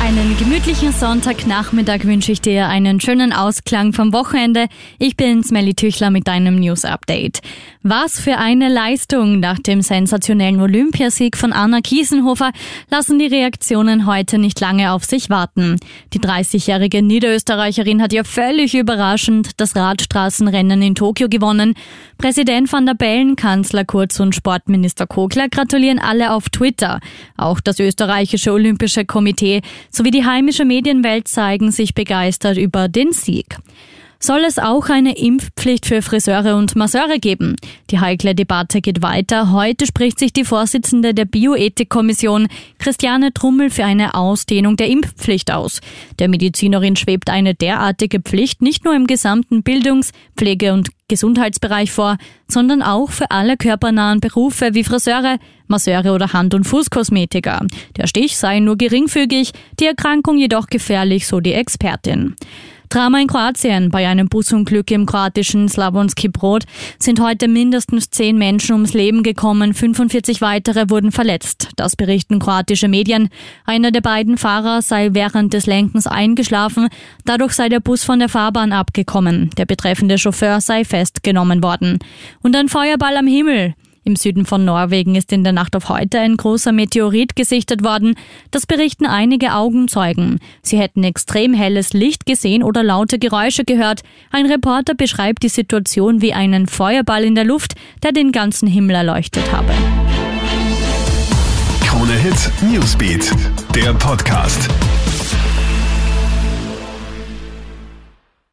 Einen gemütlichen Sonntagnachmittag wünsche ich dir einen schönen Ausklang vom Wochenende. Ich bin Smelly Tüchler mit deinem News Update. Was für eine Leistung! Nach dem sensationellen Olympiasieg von Anna Kiesenhofer lassen die Reaktionen heute nicht lange auf sich warten. Die 30-jährige Niederösterreicherin hat ja völlig überraschend das Radstraßenrennen in Tokio gewonnen. Präsident van der Bellen, Kanzler Kurz und Sportminister Kogler gratulieren alle auf Twitter. Auch das österreichische Olympische Komitee sowie die heimische Medienwelt zeigen sich begeistert über den Sieg. Soll es auch eine Impfpflicht für Friseure und Masseure geben? Die heikle Debatte geht weiter. Heute spricht sich die Vorsitzende der Bioethikkommission, Christiane Trummel, für eine Ausdehnung der Impfpflicht aus. Der Medizinerin schwebt eine derartige Pflicht nicht nur im gesamten Bildungs-, Pflege- und Gesundheitsbereich vor, sondern auch für alle körpernahen Berufe wie Friseure, Masseure oder Hand- und Fußkosmetiker. Der Stich sei nur geringfügig, die Erkrankung jedoch gefährlich, so die Expertin. Drama in Kroatien. Bei einem Busunglück im kroatischen Slavonski Brod sind heute mindestens zehn Menschen ums Leben gekommen, 45 weitere wurden verletzt. Das berichten kroatische Medien. Einer der beiden Fahrer sei während des Lenkens eingeschlafen, dadurch sei der Bus von der Fahrbahn abgekommen. Der betreffende Chauffeur sei festgenommen worden. Und ein Feuerball am Himmel. Im Süden von Norwegen ist in der Nacht auf heute ein großer Meteorit gesichtet worden. Das berichten einige Augenzeugen. Sie hätten extrem helles Licht gesehen oder laute Geräusche gehört. Ein Reporter beschreibt die Situation wie einen Feuerball in der Luft, der den ganzen Himmel erleuchtet habe. Krone Hit Newsbeat, der Podcast.